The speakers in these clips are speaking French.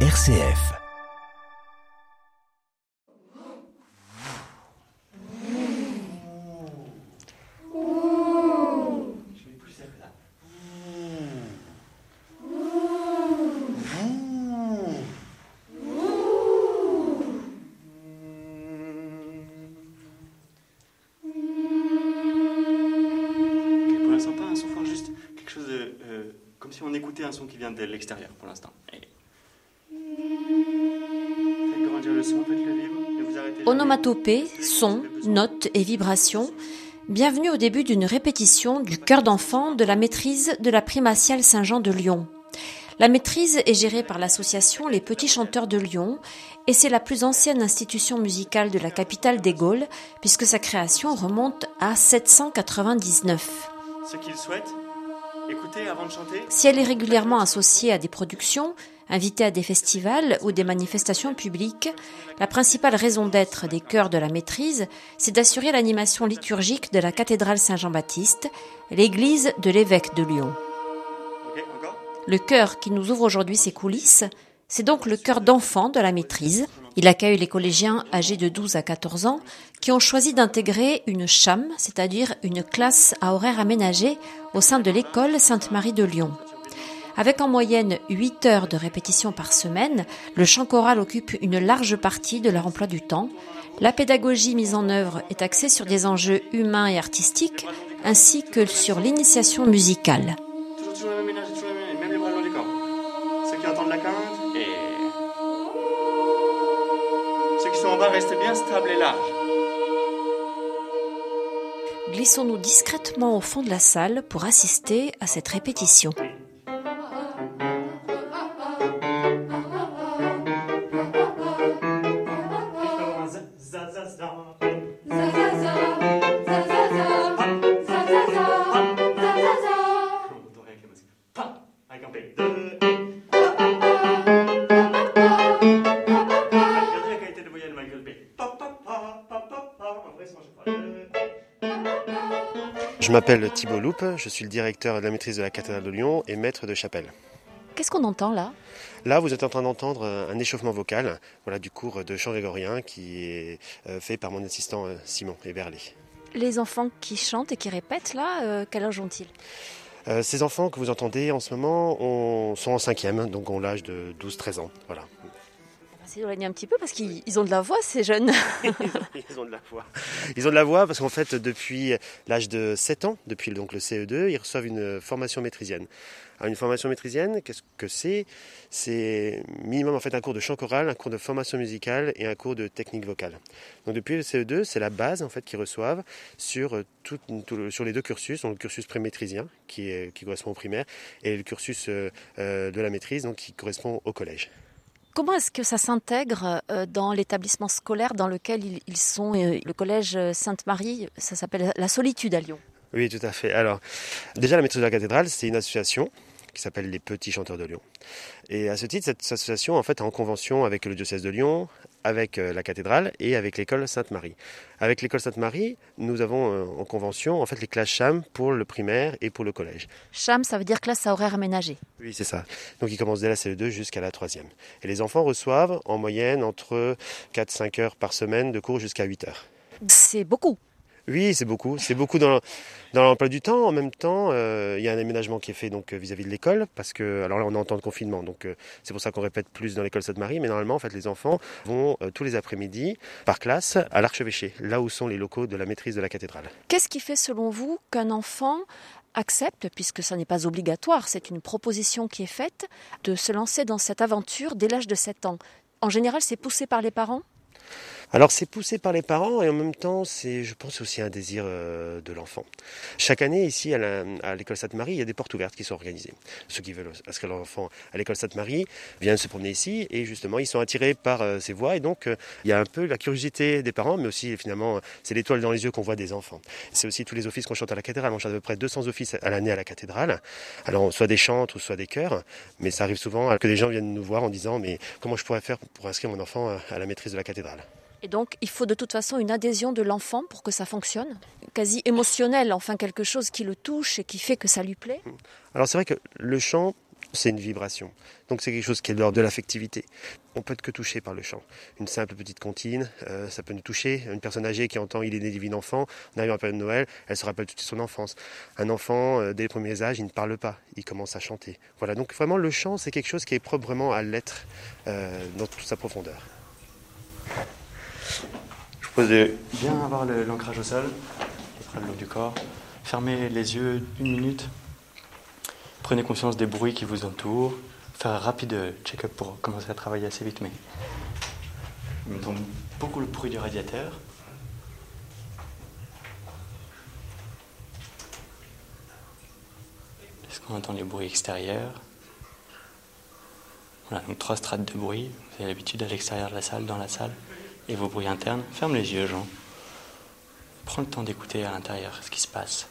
RCF. Notes et vibrations. Bienvenue au début d'une répétition du chœur d'enfant de la maîtrise de la primatiale Saint-Jean de Lyon. La maîtrise est gérée par l'association Les Petits Chanteurs de Lyon et c'est la plus ancienne institution musicale de la capitale des Gaules puisque sa création remonte à 799. Ceux qui le souhaitent, écoutez avant de chanter. Si elle est régulièrement associée à des productions, invitée à des festivals ou des manifestations publiques, la principale raison d'être des chœurs de la maîtrise, c'est d'assurer l'animation liturgique de la cathédrale Saint-Jean-Baptiste, l'église de l'évêque de Lyon. Le chœur qui nous ouvre aujourd'hui ses coulisses, c'est donc le chœur d'enfants de la maîtrise. Il accueille les collégiens âgés de 12 à 14 ans qui ont choisi d'intégrer une cham, c'est-à-dire une classe à horaire aménagé au sein de l'école Sainte-Marie de Lyon. Avec en moyenne 8 heures de répétition par semaine, le chant choral occupe une large partie de leur emploi du temps. La pédagogie mise en œuvre est axée sur des enjeux humains et artistiques, ainsi que sur l'initiation musicale. Ceux qui entendent la quinte, et. Ceux qui sont en bas restent bien stables et larges. Glissons-nous discrètement au fond de la salle pour assister à cette répétition. M'appelle Thibault Loupe, je suis le directeur de la maîtrise de la cathédrale de Lyon et maître de chapelle. Qu'est-ce qu'on entend là? Là, vous êtes en train d'entendre un échauffement vocal voilà, du cours de chant grégorien qui est euh, fait par mon assistant euh, Simon Eberlé. Les enfants qui chantent et qui répètent là, euh, quel âge ont-ils? Euh, ces enfants que vous entendez en ce moment ont- sont en cinquième, donc ont l'âge de 12-13 ans. Voilà. S'éloigner un petit peu parce qu'ils ils ont de la voix ces jeunes. Ils ont de la voix. Ils ont de la voix parce qu'en fait, depuis l'âge de 7 ans, depuis donc le CE2, ils reçoivent une formation maîtrisienne. Alors, une formation maîtrisienne, qu'est-ce que c'est? C'est minimum en fait un cours de chant choral, un cours de formation musicale et un cours de technique vocale. Donc depuis le CE2, c'est la base en fait qu'ils reçoivent sur, euh, tout, tout le- sur les deux cursus, donc le cursus pré-maîtrisien qui, est- qui correspond au primaire et le cursus euh, euh, de la maîtrise donc qui correspond au collège. Comment est-ce que ça s'intègre euh, dans l'établissement scolaire dans lequel ils, sont euh, Le collège Sainte-Marie, ça s'appelle La Solitude à Lyon? Oui, tout à fait. Alors, déjà, la maîtrise de la cathédrale, c'est une association qui s'appelle les Petits Chanteurs de Lyon. Et à ce titre, cette association, en fait, est en convention avec le diocèse de Lyon, avec euh, la cathédrale et avec l'école Sainte-Marie. Avec l'école Sainte-Marie, nous avons euh, en convention, en fait, les classes CHAM pour le primaire et pour le collège. Cham, ça veut dire classe à horaire aménagé. Oui, c'est ça. Donc, ils commencent dès la CE2 jusqu'à la troisième. Et les enfants reçoivent en moyenne entre 4-5 heures par semaine de cours jusqu'à 8 heures. C'est beaucoup. Oui, c'est beaucoup. C'est beaucoup dans, dans l'emploi du temps. En même temps, euh, il y a un aménagement qui est fait donc euh, vis-à-vis de l'école, parce que alors là, on est en temps de confinement, donc euh, c'est pour ça qu'on répète plus dans l'école Sainte-Marie. Mais normalement, en les enfants vont tous les après-midi par classe à l'archevêché, là où sont les locaux de la maîtrise de la cathédrale. Qu'est-ce qui fait selon vous qu'un enfant accepte, puisque ça n'est pas obligatoire, c'est une proposition qui est faite, de se lancer dans cette aventure dès l'âge de 7 ans? En général, c'est poussé par les parents? Alors c'est poussé par les parents et en même temps c'est, je pense, aussi un désir euh, de l'enfant. Chaque année ici à, l'école Sainte-Marie, il y a des portes ouvertes qui sont organisées. Ceux qui veulent inscrire leur enfant à l'école Sainte-Marie viennent se promener ici et justement ils sont attirés par euh, ces voies et donc euh, il y a un peu la curiosité des parents, mais aussi finalement c'est l'étoile dans les yeux qu'on voit des enfants. C'est aussi tous les offices qu'on chante à la cathédrale. On chante à peu près 200 offices à l'année à la cathédrale. Alors soit des chantes ou soit des chœurs, mais ça arrive souvent que des gens viennent nous voir en disant mais comment je pourrais faire pour inscrire mon enfant à la maîtrise de la cathédrale? Et donc, il faut de toute façon une adhésion de l'enfant pour que ça fonctionne Quasi émotionnel, enfin quelque chose qui le touche et qui fait que ça lui plaît Alors c'est vrai que le chant, c'est une vibration. Donc c'est quelque chose qui est de de l'affectivité. On peut être que touché par le chant. Une simple petite comptine, euh, ça peut nous toucher. Une personne âgée qui entend Il est né divin enfant, on arrive en période de Noël, elle se rappelle toute son enfance. Un enfant, euh, dès les premiers âges, il ne parle pas, il commence à chanter. Voilà, donc vraiment le chant, c'est quelque chose qui est propre vraiment à l'être euh, dans toute sa profondeur. Je vous propose de bien avoir le- l'ancrage au sol, de l'eau du corps. Fermez les yeux une minute. Prenez conscience des bruits qui vous entourent. Faire un rapide check-up pour commencer à travailler assez vite, mais mettons beaucoup le bruit du radiateur. Est-ce qu'on entend les bruits extérieurs? Voilà, donc trois strates de bruit. Vous avez l'habitude à l'extérieur de la salle, dans la salle, et vos bruits internes. Ferme les yeux, Jean. Prends le temps d'écouter à l'intérieur ce qui se passe.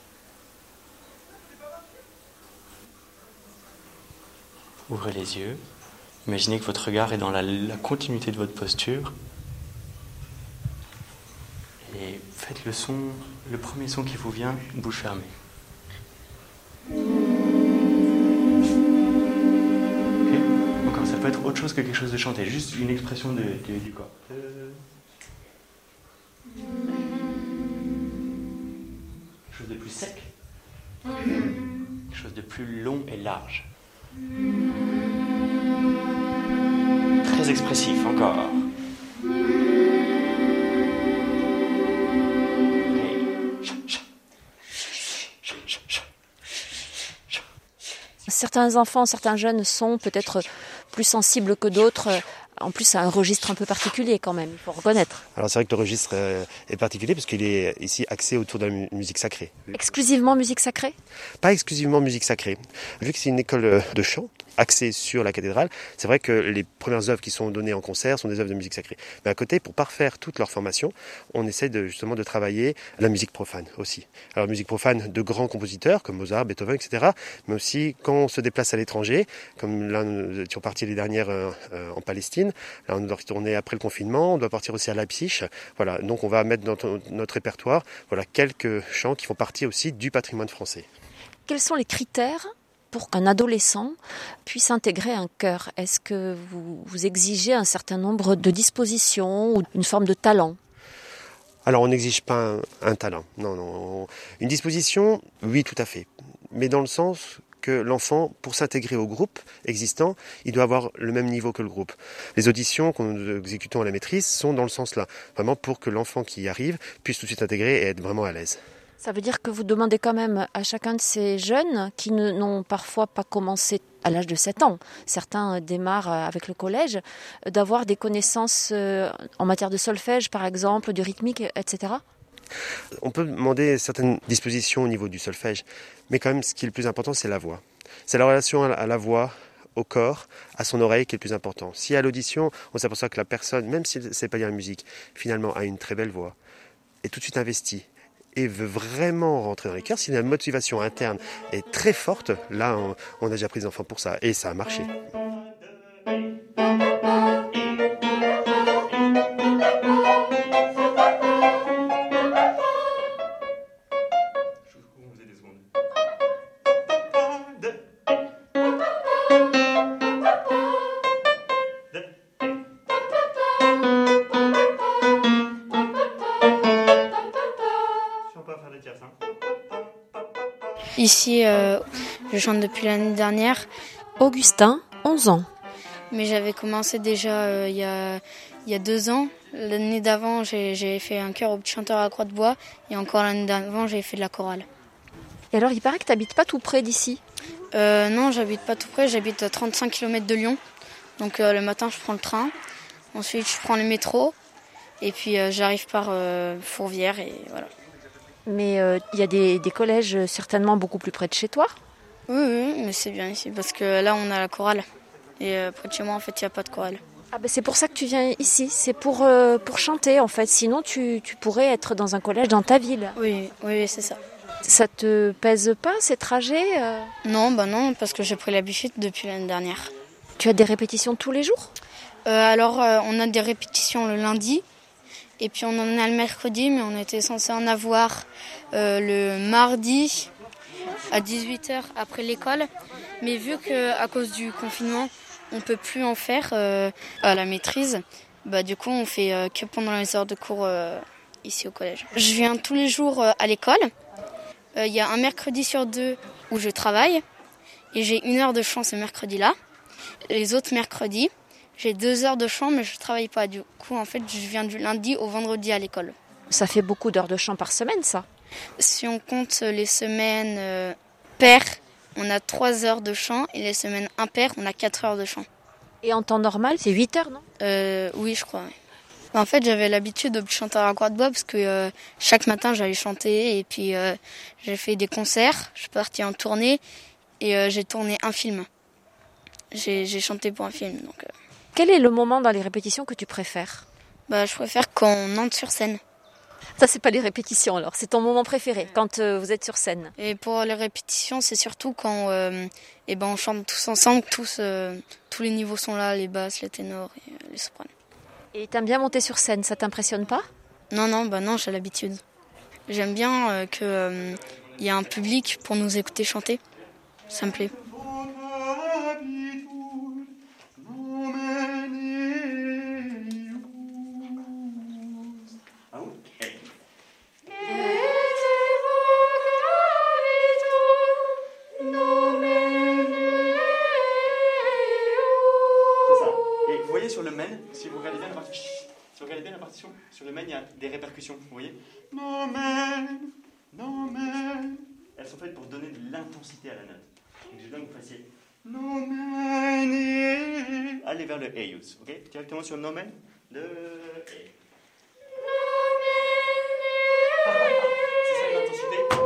Ouvrez les yeux. Imaginez que votre regard est dans la, la continuité de votre posture. Et faites le son, le premier son qui vous vient, bouche fermée. Peut être autre chose que quelque chose de chanté, juste une expression de- du corps. Quelque chose de plus sec. Quelque chose de plus long et large. Très expressif encore. Certains enfants, certains jeunes sont peut-être plus sensibles que d'autres. En plus, c'est un registre un peu particulier quand même, il faut reconnaître. Alors c'est vrai que le registre euh, est particulier parce qu'il est ici axé autour de la mu- musique sacrée. Exclusivement musique sacrée? Pas exclusivement musique sacrée. Vu que c'est une école euh, de chant axée sur la cathédrale, c'est vrai que les premières œuvres qui sont données en concert sont des œuvres de musique sacrée. Mais à côté, pour parfaire toute leur formation, on essaie justement de travailler la musique profane aussi. Alors musique profane de grands compositeurs comme Mozart, Beethoven, etc. Mais aussi quand on se déplace à l'étranger, comme là nous étions partis les dernières euh, euh, en Palestine, là on doit retourner après le confinement, on doit partir aussi à Leipzig. Voilà, donc on va mettre dans notre répertoire voilà quelques chants qui font partie aussi du patrimoine français. Quels sont les critères pour qu'un adolescent puisse intégrer un chœur Est-ce que vous, exigez un certain nombre de dispositions ou une forme de talent? Alors on n'exige pas un, un talent, non, non. Une disposition, oui, tout à fait. Mais dans le sens que l'enfant, pour s'intégrer au groupe existant, il doit avoir le même niveau que le groupe. Les auditions que nous exécutons à la maîtrise sont dans le sens là, vraiment pour que l'enfant qui y arrive puisse tout de suite intégrer et être vraiment à l'aise. Ça veut dire que vous demandez quand même à chacun de ces jeunes qui n'ont parfois pas commencé à l'âge de 7 ans, certains euh, démarrent euh, avec le collège, euh, d'avoir des connaissances en matière de solfège par exemple, de rythmique, etc. On peut demander certaines dispositions au niveau du solfège, mais quand même ce qui est le plus important, c'est la voix. C'est la relation à la- voix, au corps, à son oreille qui est le plus important. Si à l'audition, on s'aperçoit que la personne, même si elle ne pas lire la musique, finalement a une très belle voix, est tout de suite investie et veut vraiment rentrer dans les cœurs, si la motivation interne est très forte, là on, a déjà pris des enfants pour ça, et ça a marché. Ici, euh, je chante depuis l'année dernière, Augustin, 11 ans. mais j'avais commencé déjà euh, il, y a, il y a deux ans. L'année d'avant, j'ai fait un chœur au petit chanteur à Croix de Bois, et encore l'année d'avant, j'ai fait de la chorale. Et alors il paraît que tu n'habites pas tout près d'ici. Euh, non, j'habite pas tout près, j'habite à 35 km de Lyon. Donc euh, le matin, je prends le train, ensuite je prends le métro, et puis j'arrive par Fourvière, et voilà. Mais euh, il y a des, des collèges euh, certainement beaucoup plus près de chez toi. Oui, oui, mais c'est bien ici, parce que là, on a la chorale. Et euh, près de chez moi, en fait, il n'y a pas de chorale. Ah ben c'est pour ça que tu viens ici, c'est pour, euh, pour chanter en fait. Sinon tu, tu pourrais être dans un collège dans ta ville. Oui, oui, c'est ça. Ça te pèse pas ces trajets Non, bah non, parce que j'ai pris l'habitude depuis l'année dernière. Tu as des répétitions tous les jours? Alors, on a des répétitions le lundi, et puis on en a le mercredi, mais on était censé en avoir euh, le mardi à 18h après l'école. Mais vu qu'à cause du confinement, on peut plus en faire euh, à la maîtrise, bah, du coup, on fait euh, que pendant les heures de cours euh, ici au collège. Je viens tous les jours euh, à l'école. Il y a un mercredi sur deux où je travaille et j'ai une heure de chant ce mercredi-là. Les autres mercredis, j'ai deux heures de chant, mais je travaille pas. Du coup, en fait, je viens du lundi au vendredi à l'école. Ça fait beaucoup d'heures de chant par semaine, ça. Si on compte les semaines euh, paires, on a 3 heures de chant et les semaines impaires, on a 4 heures de chant. Et en temps normal, c'est 8 heures, non? Euh, oui, je crois. oui. En fait, j'avais l'habitude de chanter à la croix de bois parce que euh, chaque matin, j'allais chanter et puis euh, j'ai fait des concerts. Je suis partie en tournée et euh, j'ai tourné un film. J'ai j'ai chanté pour un film. Donc, euh, Quel est le moment dans les répétitions que tu préfères? Bah, je préfère quand on entre sur scène. Ça, c'est pas les répétitions alors, c'est ton moment préféré quand euh, vous êtes sur scène. Et pour les répétitions, c'est surtout quand euh, eh ben, on chante tous ensemble, tous, euh, tous les niveaux sont là, les basses, les ténors et les sopranes. Et t'aimes bien monter sur scène, ça t'impressionne pas? Non, non, bah non, j'ai l'habitude. J'aime bien euh, que euh, il y a un public pour nous écouter chanter. Ça me plaît. Il y a des répercussions. Vous voyez Nomen, nomen. Elles sont faites pour donner de l'intensité à la note. Donc je veux bien que vous fassiez nomen. et- Allez vers le eius, ok? Directement sur nomen, le e. C'est ça l'intensité?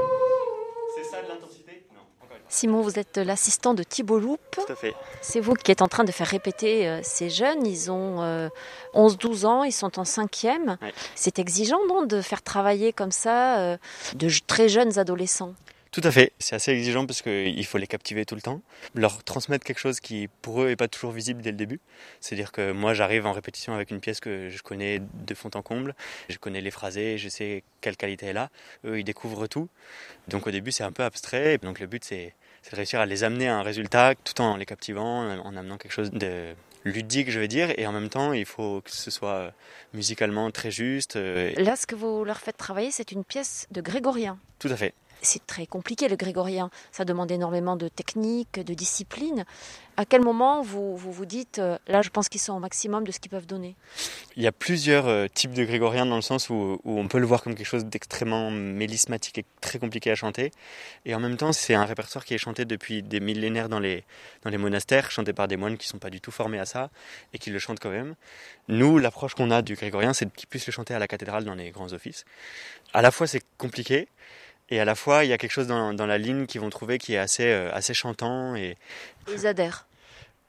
C'est ça l'intensité Non, encore une fois. Simon, vous êtes l'assistant de Thibault Loup. Tout à fait. C'est vous qui êtes en train de faire répéter euh, ces jeunes. Ils ont euh, 11-12 ans, ils sont en cinquième. Ouais. C'est exigeant, non, de faire travailler comme ça euh, de très jeunes adolescents? Tout à fait, c'est assez exigeant parce qu'il faut les captiver tout le temps, leur transmettre quelque chose qui pour eux n'est pas toujours visible dès le début. C'est-à-dire que moi j'arrive en répétition avec une pièce que je connais de fond en comble, je connais les phrasés, je sais quelle qualité elle a, eux ils découvrent tout. Donc au début c'est un peu abstrait, donc le but c'est de réussir à les amener à un résultat tout en les captivant, en amenant quelque chose de ludique je vais dire, et en même temps il faut que ce soit musicalement très juste. Là, ce que vous leur faites travailler, c'est une pièce de grégorien. Tout à fait. C'est très compliqué le grégorien. Ça demande énormément de technique, de discipline. À quel moment vous vous, dites, euh, là, je pense qu'ils sont au maximum de ce qu'ils peuvent donner? Il y a plusieurs euh, types de grégoriens dans le sens où, où on peut le voir comme quelque chose d'extrêmement mélismatique et très compliqué à chanter. Et en même temps, c'est un répertoire qui est chanté depuis des millénaires dans les, dans les monastères, chanté par des moines qui ne sont pas du tout formés à ça et qui le chantent quand même. Nous, l'approche qu'on a du grégorien, c'est qu'ils puissent le chanter à la cathédrale dans les grands offices. À la fois, c'est compliqué. Et à la fois, il y a quelque chose dans, dans la ligne qu'ils vont trouver qui est assez, euh, assez chantant et, Ils adhèrent.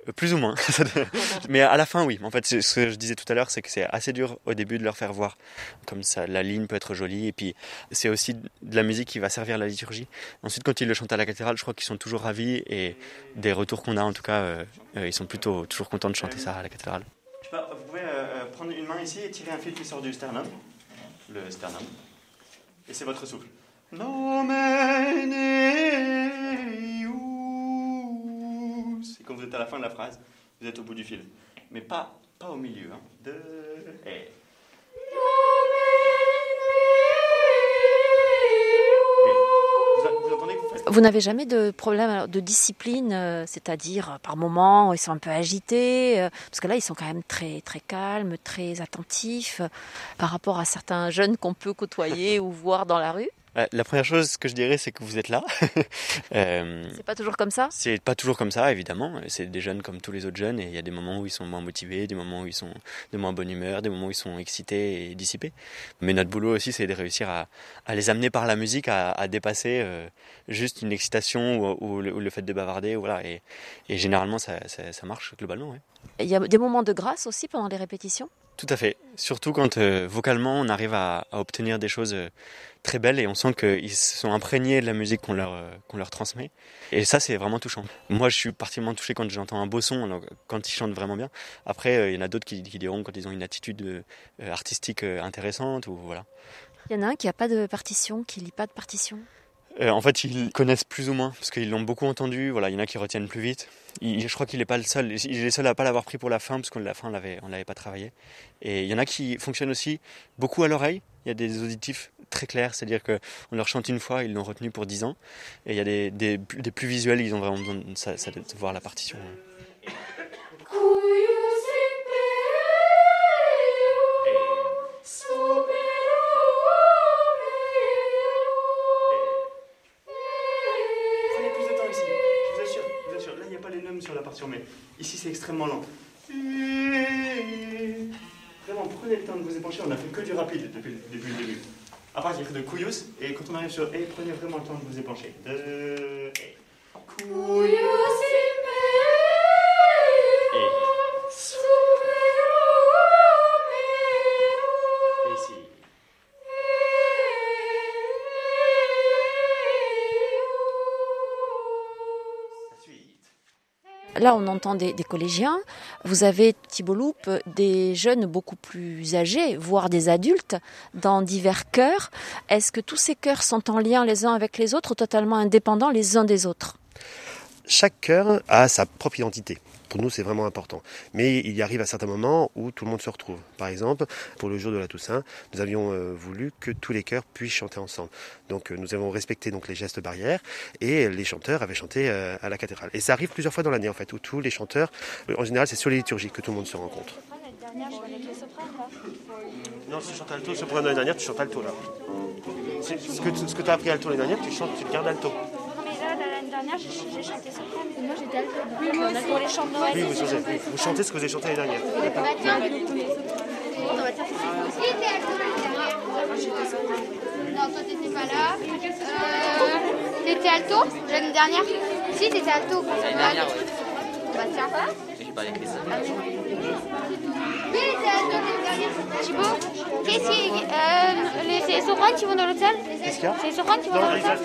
euh, Plus ou moins. Mais à la fin, oui. En fait, ce que je disais tout à l'heure, c'est que c'est assez dur au début de leur faire voir. Comme ça, la ligne peut être jolie. Et puis, c'est aussi de la musique qui va servir la liturgie. Ensuite, quand ils le chantent à la cathédrale, je crois qu'ils sont toujours ravis. Et des retours qu'on a, en tout cas, euh, euh, ils sont plutôt toujours contents de chanter ça à la cathédrale. Je sais pas, vous pouvez euh, prendre une main ici et tirer un fil qui sort du sternum. Le sternum. Et c'est votre souffle. Nomen eius. Et quand vous êtes à la fin de la phrase, vous êtes au bout du fil. Mais pas, pas au milieu. Hein. De... Et. Oui. Vous, n'avez jamais de problème de discipline, euh, c'est-à-dire euh, par moments ils sont un peu agités, euh, parce que là ils sont quand même très très calmes, très attentifs par rapport à certains jeunes qu'on peut côtoyer ou voir dans la rue. Euh, La première chose que je dirais, c'est que vous êtes là. Euh, C'est pas toujours comme ça? C'est pas toujours comme ça, évidemment. C'est des jeunes comme tous les autres jeunes, et il y a des moments où ils sont moins motivés, des moments où ils sont de moins bonne humeur, des moments où ils sont excités et dissipés. Mais notre boulot aussi, c'est de réussir à, à les amener par la musique à, à dépasser euh, juste une excitation ou, ou le, ou le fait de bavarder. Voilà. Et, et généralement, ça, ça, ça marche globalement. ouais. Il y a des moments de grâce aussi pendant les répétitions? Tout à fait. Surtout quand euh, vocalement on arrive à, obtenir des choses euh, très belles et on sent qu'ils sont imprégnés de la musique qu'on leur, euh, qu'on leur transmet. Et ça, c'est vraiment touchant. Moi, je suis particulièrement touché quand j'entends un beau son, quand ils chantent vraiment bien. Après, il y en a d'autres qui, diront quand ils ont une attitude artistique intéressante voilà. Il y en a un qui a pas de partition, qui lit pas de partition? Euh, en fait, ils connaissent plus ou moins, parce qu'ils l'ont beaucoup entendu. Voilà, il y en a qui retiennent plus vite. Je crois qu'il n'est pas le seul. Il est le seul à pas l'avoir pris pour la fin, parce que la fin, l'avait, l'avait pas travaillé. Et il y en a qui fonctionnent aussi beaucoup à l'oreille. Il y a des auditifs très clairs, c'est-à-dire que on leur chante une fois, ils l'ont retenu pour 10 ans. Et il y a des, plus visuels, ils ont vraiment besoin de voir la partition. Sur la partition, mais ici, c'est extrêmement lent. Vraiment, prenez le temps de vous épancher. On a fait que du rapide depuis, le début. À partir de Couillous, et quand on arrive sur E, prenez vraiment le temps de vous épancher. Là, on entend des, collégiens. Vous avez, Thibault Loupe, des jeunes beaucoup plus âgés, voire des adultes, dans divers chœurs. Est-ce que tous ces chœurs sont en lien les uns avec les autres totalement indépendants les uns des autres? Chaque chœur a sa propre identité. Pour nous, c'est vraiment important. Mais il y arrive à certains moments où tout le monde se retrouve. Par exemple, pour le jour de la Toussaint, nous avions euh, voulu que tous les chœurs puissent chanter ensemble. Donc, euh, nous avons respecté donc les gestes barrières et les chanteurs avaient chanté euh, à la cathédrale. Et ça arrive plusieurs fois dans l'année, en fait, où tous les chanteurs, en général, c'est sur les liturgies que tout le monde se rencontre. Non, si tu chantes alto, soprano l'année dernière, tu chantes alto là. Ce que, ce tu as appris alto l'année dernière, tu chantes, tu le gardes alto. Mais là, l'année dernière, j'ai chanté soprano. Moi, j'étais alto. Oui, moi aussi. Pour les chants de Noël. Oui, vous chantez, oui, vous chantez ce que vous avez chanté l'année dernière. Tiens, on va dire Si, t'es alto l'année dernière. Non, toi, t'étais pas là. Euh, t'étais alto l'année dernière? Si, t'étais alto. L'année dernière, oui. Bah, tiens. Pas avec les Oui, Thibaut, qu'est-ce c'est les sopranes qui vont dans l'hôtel les qui vont dans l'hôtel.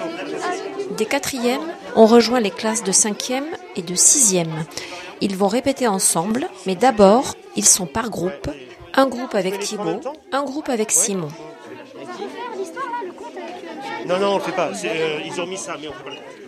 Des quatrièmes, on rejoint les classes de cinquième et de sixième. Ils vont répéter ensemble, mais d'abord, ils sont par groupe. Un groupe avec Thibaut, un groupe avec Simon. Non, non, on le fait pas. Euh, ils ont mis ça, mais on fait pas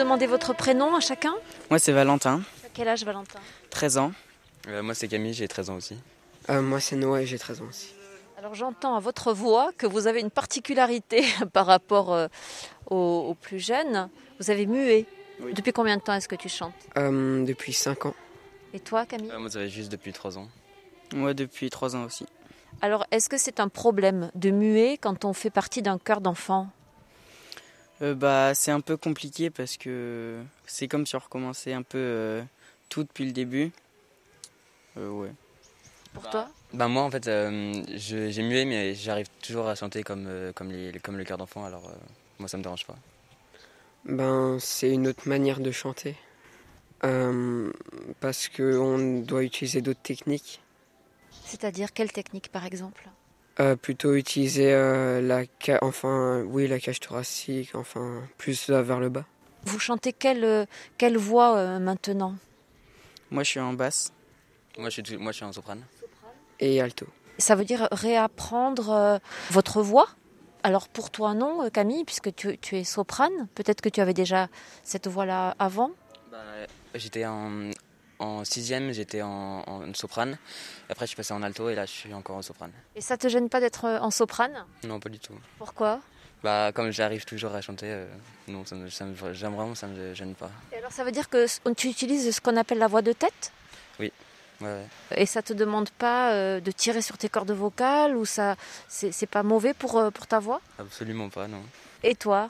demander votre prénom à chacun Moi, c'est Valentin, Quel âge, Valentin 13 ans. Euh, moi c'est Camille, j'ai 13 ans aussi. Euh, moi, c'est Noah et j'ai 13 ans aussi. Alors j'entends à votre voix que vous avez une particularité par rapport euh, aux, aux plus jeunes. Vous avez mué. Oui. Depuis combien de temps est-ce que tu chantes Euh, depuis 5 ans. Et toi, Camille Euh, moi ça fait juste depuis 3 ans. Moi, depuis 3 ans aussi. Alors est-ce que c'est un problème de muer quand on fait partie d'un chœur d'enfant? Euh, bah, c'est un peu compliqué parce que c'est comme si on recommençait un peu euh, tout depuis le début. Euh, ouais. pour toi? Bah moi en fait euh, j'ai mué mais j'arrive toujours à chanter comme, euh, comme, les, comme le cœur d'enfant alors euh, moi ça me dérange pas. Ben, c'est une autre manière de chanter. Euh, parce qu'on doit utiliser d'autres techniques. C'est-à-dire quelle technique par exemple? Euh, plutôt utiliser euh, la, ca- enfin, oui, la cage thoracique, enfin, plus là, vers le bas. Vous chantez quelle, euh, quelle voix euh, maintenant? Moi, je suis en basse. Moi je suis, moi, je suis en soprane. Et alto. Ça veut dire réapprendre euh, votre voix? Alors pour toi non, Camille, puisque tu, tu es soprane, peut-être que tu avais déjà cette voix-là avant? Bah, j'étais en, en sixième, j'étais en, en soprane. Après je suis passé en alto et là je suis encore en soprane. Et ça te gêne pas d'être euh, en soprane? Non pas du tout. Pourquoi? Bah comme j'arrive toujours à chanter, euh, non ça me, ça me- j'aime vraiment, ça me gêne pas. Et alors ça veut dire que tu utilises ce qu'on appelle la voix de tête? Ouais, ouais. et ça te demande pas euh, de tirer sur tes cordes vocales ou ça c'est c'est pas mauvais pour, euh, pour ta voix? Absolument pas non. Et toi?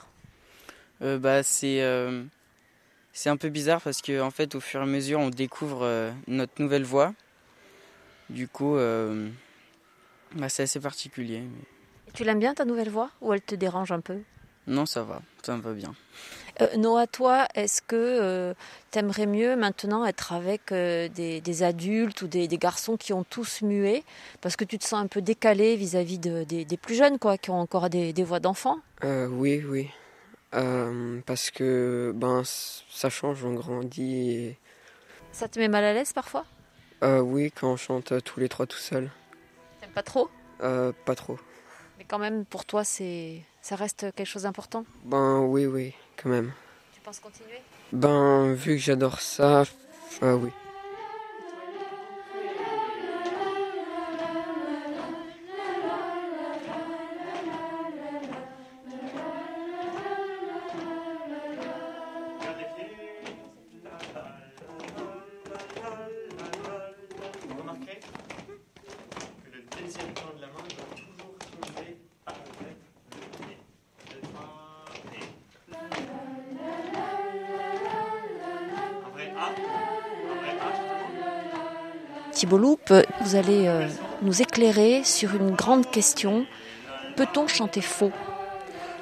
Euh, bah, c'est. Euh, c'est un peu bizarre parce que en fait, au fur et à mesure, on découvre euh, notre nouvelle voix. Du coup, euh, bah, c'est assez particulier. Tu l'aimes bien ta nouvelle voix? Ou elle te dérange un peu? Non, ça va, ça me va bien. Euh, Noah, toi, est-ce que tu aimerais mieux maintenant être avec des, adultes ou des, garçons qui ont tous mué parce que tu te sens un peu décalé vis-à-vis des, plus jeunes, quoi, qui ont encore des, voix d'enfants Oui, oui. Parce que ben ça change, on grandit. Et... Ça te met mal à l'aise parfois? Oui, quand on chante tous les trois tout seuls. T'aimes pas trop? Pas trop. Mais quand même, pour toi, c'est ça reste quelque chose d'important? Ben oui, oui, quand même. Tu penses continuer? Ben, vu que j'adore ça, oui. Thibault vous allez euh, nous éclairer sur une grande question. Peut-on chanter faux?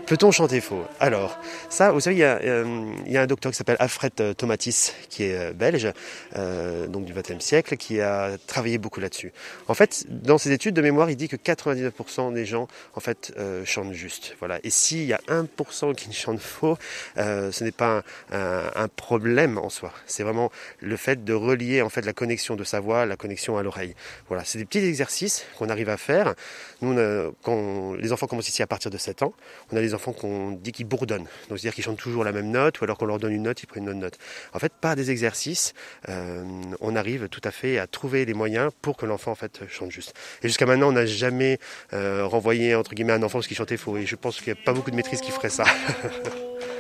Peut-on chanter faux? Alors, ça, vous savez, il y, a, euh, un docteur qui s'appelle Alfred euh, Tomatis, qui est euh, belge, donc du XXe siècle, qui a travaillé beaucoup là-dessus. En fait, dans ses études de mémoire, il dit que 99% des gens, en fait, chantent juste. Voilà. Et s'il y a 1% qui chantent faux, ce n'est pas un, problème en soi. C'est vraiment le fait de relier, en fait, la connexion de sa voix, la connexion à l'oreille. Voilà. C'est des petits exercices qu'on arrive à faire. Nous, quand les enfants commencent ici à partir de 7 ans, on a des enfants qu'on dit qu'ils bourdonnent. Donc c'est-à-dire qu'ils chantent toujours la même note, ou alors qu'on leur donne une note, ils prennent une autre note. En fait, par des exercices, euh, on arrive tout à fait à trouver les moyens pour que l'enfant en fait chante juste. Et jusqu'à maintenant, on n'a jamais euh, renvoyé entre guillemets un enfant parce qu'il chantait faux. Et je pense qu'il n'y a pas beaucoup de maîtrise qui ferait ça.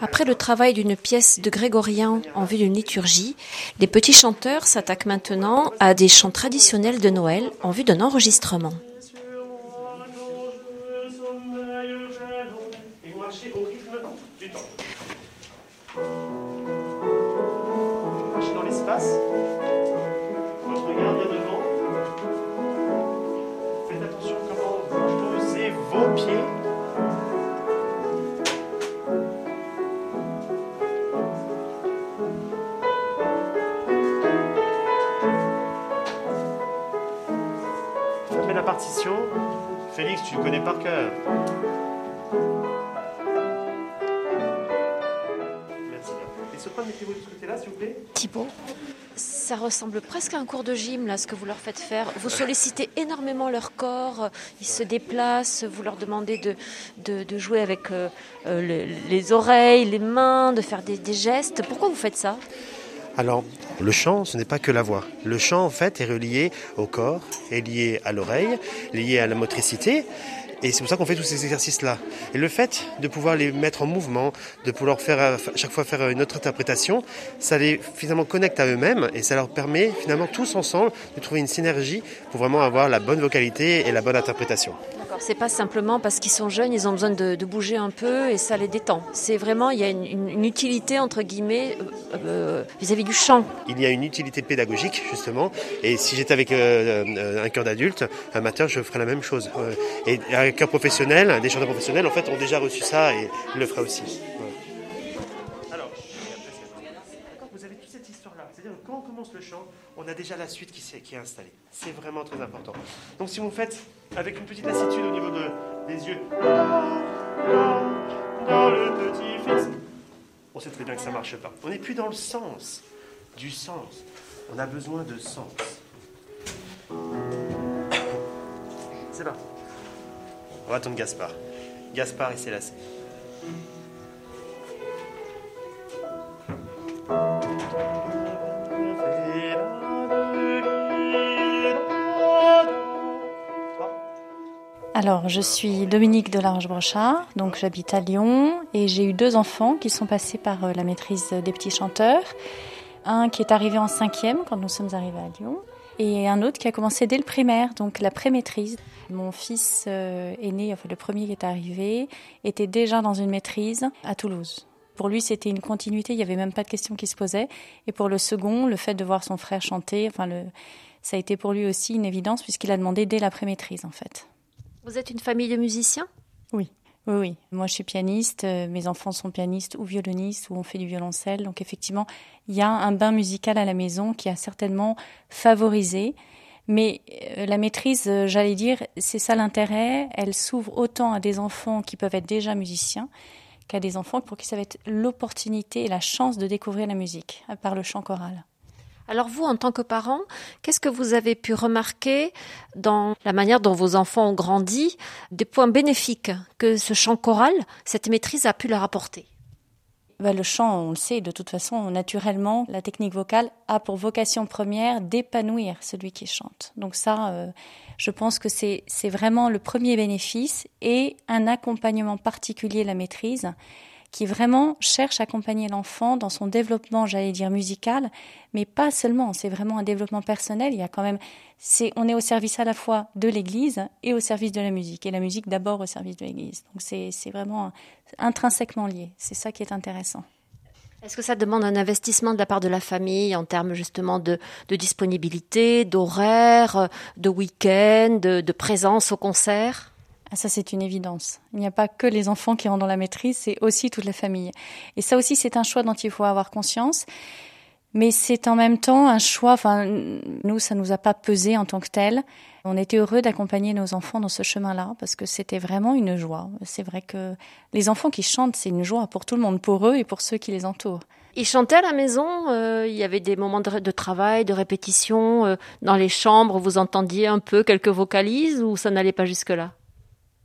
Après le travail d'une pièce de grégorien en vue d'une liturgie, les petits chanteurs s'attaquent maintenant à des chants traditionnels de Noël en vue d'un enregistrement. Tu connais par cœur. Merci Les sopranes, mettez-vous de ce côté-là, s'il vous plaît. Thibaut ça ressemble presque à un cours de gym, là, ce que vous leur faites faire. Vous sollicitez énormément leur corps, ils se déplacent, vous leur demandez de, de, jouer avec euh, euh, les, oreilles, les mains, de faire des, des gestes. Pourquoi vous faites ça? Alors, le chant, ce n'est pas que la voix. Le chant, en fait, est relié au corps, est lié à l'oreille, lié à la motricité. Et c'est pour ça qu'on fait tous ces exercices-là. Et le fait de pouvoir les mettre en mouvement, de pouvoir faire à chaque fois faire une autre interprétation, ça les finalement connecte à eux-mêmes et ça leur permet finalement tous ensemble de trouver une synergie pour vraiment avoir la bonne vocalité et la bonne interprétation. D'accord, c'est pas simplement parce qu'ils sont jeunes, ils ont besoin de, bouger un peu et ça les détend. C'est vraiment, il y a une, utilité entre guillemets euh, euh, vis-à-vis du chant. Il y a une utilité pédagogique justement. Et si j'étais avec euh, un cœur d'adulte, amateur, je ferais la même chose. Et un cœur professionnel, des chanteurs professionnels, en fait, ont déjà reçu ça et le feraient aussi. Alors, vous avez toute cette histoire-là. C'est-à-dire que quand on commence le chant, on a déjà la suite qui, est, installée. C'est vraiment très important. Donc si vous faites avec une petite lassitude au niveau de, des yeux, dans le petit fils, on sait très bien que ça ne marche pas. On n'est plus dans le sens, du sens. On a besoin de sens. C'est là. On va attendre Gaspard. Gaspard et Célacé. Alors, je suis Dominique Delarge-Brochard, donc j'habite à Lyon et j'ai eu deux enfants qui sont passés par euh, la maîtrise des petits chanteurs. Un qui est arrivé en cinquième quand nous sommes arrivés à Lyon et un autre qui a commencé dès le primaire, donc la pré-maîtrise. Mon fils euh, aîné, enfin le premier qui est arrivé, était déjà dans une maîtrise à Toulouse. Pour lui, c'était une continuité, il n'y avait même pas de question qui se posait. Et pour le second, le fait de voir son frère chanter, enfin, le, ça a été pour lui aussi une évidence puisqu'il a demandé dès la pré-maîtrise, en fait. Vous êtes une famille de musiciens? Oui. Oui, oui. Moi, je suis pianiste. Euh, mes enfants sont pianistes ou violonistes ou on fait du violoncelle. Donc, effectivement, il y a un bain musical à la maison qui a certainement favorisé. Mais euh, la maîtrise, euh, j'allais dire, c'est ça l'intérêt. Elle s'ouvre autant à des enfants qui peuvent être déjà musiciens qu'à des enfants pour qui ça va être l'opportunité et la chance de découvrir la musique par le chant choral. Alors vous, en tant que parent, qu'est-ce que vous avez pu remarquer dans la manière dont vos enfants ont grandi, des points bénéfiques que ce chant choral, cette maîtrise a pu leur apporter? Bah, le chant, on le sait, de toute façon, naturellement, la technique vocale a pour vocation première d'épanouir celui qui chante. Donc ça, euh, je pense que c'est vraiment le premier bénéfice et un accompagnement particulier, la maîtrise, qui vraiment cherche à accompagner l'enfant dans son développement, j'allais dire musical, mais pas seulement. C'est vraiment un développement personnel. Il y a quand même, c'est, on est au service à la fois de l'Église et au service de la musique, et la musique d'abord au service de l'Église. Donc c'est, c'est vraiment intrinsèquement lié. C'est ça qui est intéressant. Est-ce que ça demande un investissement de la part de la famille en termes justement de, disponibilité, d'horaire, de week-end, de présence au concert? Ah, ça, c'est une évidence. Il n'y a pas que les enfants qui rendent la maîtrise, c'est aussi toute la famille. Et ça aussi, c'est un choix dont il faut avoir conscience. Mais c'est en même temps un choix, enfin, nous, ça nous a pas pesé en tant que tel. On était heureux d'accompagner nos enfants dans ce chemin-là parce que c'était vraiment une joie. C'est vrai que les enfants qui chantent, c'est une joie pour tout le monde, pour eux et pour ceux qui les entourent. Ils chantaient à la maison, euh, il y avait des moments de, travail, de répétition, euh, dans les chambres, vous entendiez un peu quelques vocalises ou ça n'allait pas jusque-là?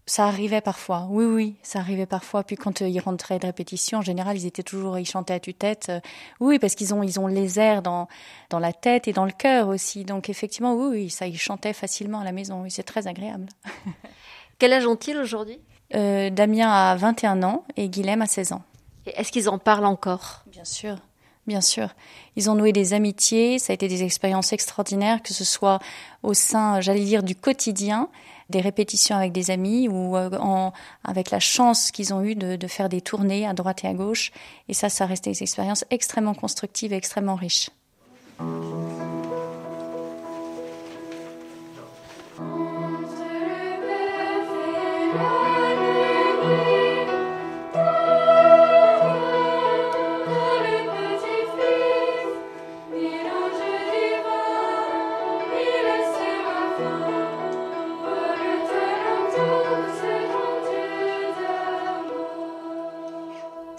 Ça arrivait parfois, oui, oui, ça arrivait parfois. Puis quand euh, ils rentraient de répétition, en général, ils étaient toujours, ils chantaient à tue-tête. Euh, oui, parce qu'ils ont, ils ont les airs dans, dans la tête et dans le cœur aussi. Donc effectivement, oui, oui, ça, ils chantaient facilement à la maison. Oui, c'est très agréable. Quel âge ont-ils aujourd'hui? Euh, Damien a 21 ans et Guilhem a 16 ans. Est-ce qu'ils en parlent encore? Bien sûr. Bien sûr. Ils ont noué des amitiés, ça a été des expériences extraordinaires, que ce soit au sein, j'allais dire, du quotidien, des répétitions avec des amis ou euh, en, avec la chance qu'ils ont eu de, de, faire des tournées à droite et à gauche. Et ça, ça a resté des expériences extrêmement constructives et extrêmement riches.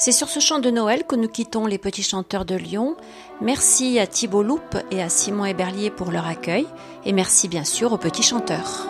C'est sur ce chant de Noël que nous quittons les petits chanteurs de Lyon. Merci à Thibault Loupe et à Simon Héberlier pour leur accueil et merci bien sûr aux petits chanteurs.